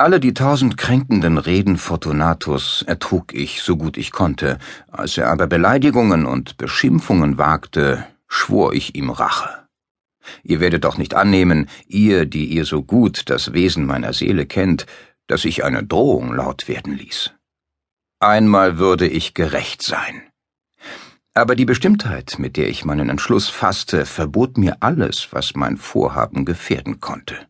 Alle die tausend kränkenden Reden Fortunatus ertrug ich so gut ich konnte, als er aber Beleidigungen und Beschimpfungen wagte, schwor ich ihm Rache. Ihr werdet doch nicht annehmen, ihr, die ihr so gut das Wesen meiner Seele kennt, dass ich eine Drohung laut werden ließ. Einmal würde ich gerecht sein. Aber die Bestimmtheit, mit der ich meinen Entschluss fasste, verbot mir alles, was mein Vorhaben gefährden konnte.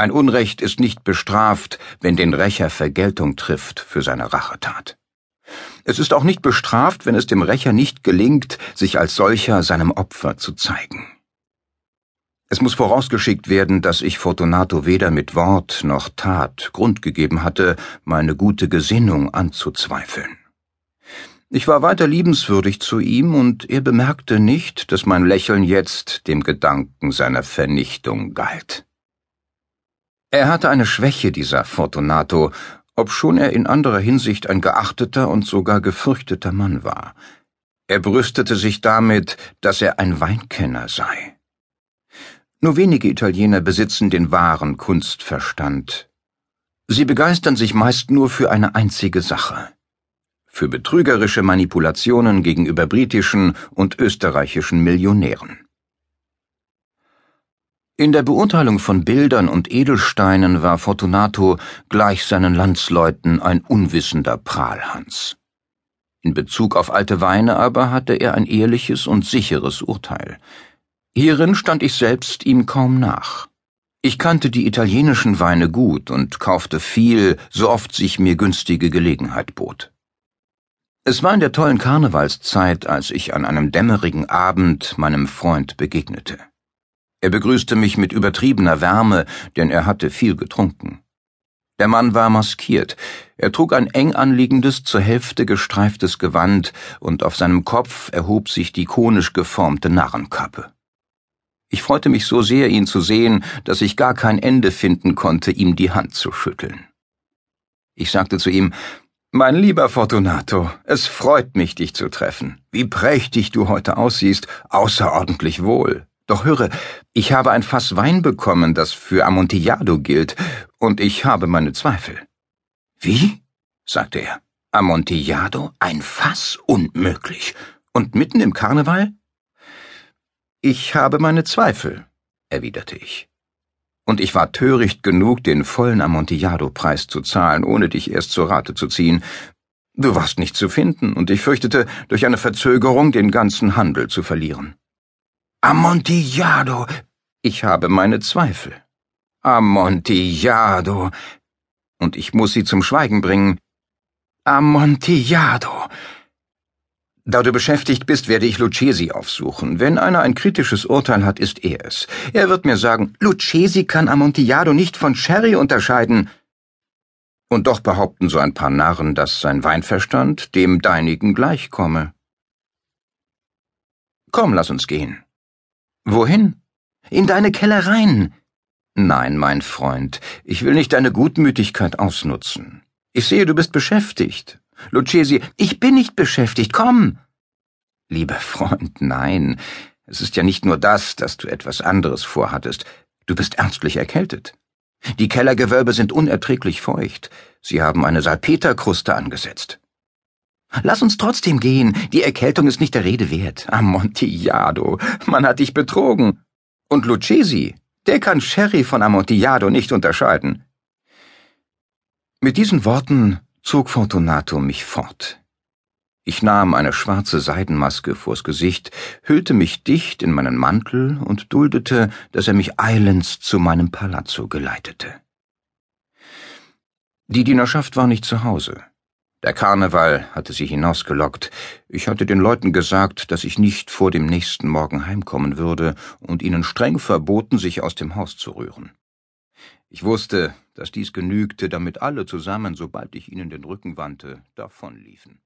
Ein Unrecht ist nicht bestraft, wenn den Rächer Vergeltung trifft für seine Rachetat. Es ist auch nicht bestraft, wenn es dem Rächer nicht gelingt, sich als solcher seinem Opfer zu zeigen. Es muss vorausgeschickt werden, dass ich Fortunato weder mit Wort noch Tat Grund gegeben hatte, meine gute Gesinnung anzuzweifeln. Ich war weiter liebenswürdig zu ihm, und er bemerkte nicht, dass mein Lächeln jetzt dem Gedanken seiner Vernichtung galt. Er hatte eine Schwäche, dieser Fortunato, obschon er in anderer Hinsicht ein geachteter und sogar gefürchteter Mann war. Er brüstete sich damit, dass er ein Weinkenner sei. Nur wenige Italiener besitzen den wahren Kunstverstand. Sie begeistern sich meist nur für eine einzige Sache für betrügerische Manipulationen gegenüber britischen und österreichischen Millionären. In der Beurteilung von Bildern und Edelsteinen war Fortunato gleich seinen Landsleuten ein unwissender Prahlhans. In Bezug auf alte Weine aber hatte er ein ehrliches und sicheres Urteil. Hierin stand ich selbst ihm kaum nach. Ich kannte die italienischen Weine gut und kaufte viel, so oft sich mir günstige Gelegenheit bot. Es war in der tollen Karnevalszeit, als ich an einem dämmerigen Abend meinem Freund begegnete. Er begrüßte mich mit übertriebener Wärme, denn er hatte viel getrunken. Der Mann war maskiert. Er trug ein eng anliegendes, zur Hälfte gestreiftes Gewand, und auf seinem Kopf erhob sich die konisch geformte Narrenkappe. Ich freute mich so sehr, ihn zu sehen, dass ich gar kein Ende finden konnte, ihm die Hand zu schütteln. Ich sagte zu ihm, mein lieber Fortunato, es freut mich, dich zu treffen. Wie prächtig du heute aussiehst, außerordentlich wohl. Doch höre, ich habe ein Fass Wein bekommen, das für Amontillado gilt, und ich habe meine Zweifel. Wie? sagte er. Amontillado? Ein Fass? Unmöglich. Und mitten im Karneval? Ich habe meine Zweifel, erwiderte ich. Und ich war töricht genug, den vollen Amontillado-Preis zu zahlen, ohne dich erst zur Rate zu ziehen. Du warst nicht zu finden, und ich fürchtete, durch eine Verzögerung den ganzen Handel zu verlieren. Amontillado. Ich habe meine Zweifel. Amontillado. Und ich muss sie zum Schweigen bringen. Amontillado. Da du beschäftigt bist, werde ich Lucchesi aufsuchen. Wenn einer ein kritisches Urteil hat, ist er es. Er wird mir sagen, Lucchesi kann Amontillado nicht von Sherry unterscheiden. Und doch behaupten so ein paar Narren, dass sein Weinverstand dem deinigen gleichkomme. Komm, lass uns gehen. Wohin? In deine Kellereien. Nein, mein Freund, ich will nicht deine Gutmütigkeit ausnutzen. Ich sehe, du bist beschäftigt. Lucchesi, ich bin nicht beschäftigt, komm. Lieber Freund, nein. Es ist ja nicht nur das, dass du etwas anderes vorhattest. Du bist ernstlich erkältet. Die Kellergewölbe sind unerträglich feucht. Sie haben eine Salpeterkruste angesetzt. Lass uns trotzdem gehen. Die Erkältung ist nicht der Rede wert. Amontillado. Man hat dich betrogen. Und Lucchesi, der kann Sherry von Amontillado nicht unterscheiden. Mit diesen Worten zog Fortunato mich fort. Ich nahm eine schwarze Seidenmaske vors Gesicht, hüllte mich dicht in meinen Mantel und duldete, dass er mich eilends zu meinem Palazzo geleitete. Die Dienerschaft war nicht zu Hause. Der Karneval hatte sie hinausgelockt. Ich hatte den Leuten gesagt, dass ich nicht vor dem nächsten Morgen heimkommen würde und ihnen streng verboten, sich aus dem Haus zu rühren. Ich wusste, dass dies genügte, damit alle zusammen, sobald ich ihnen den Rücken wandte, davonliefen.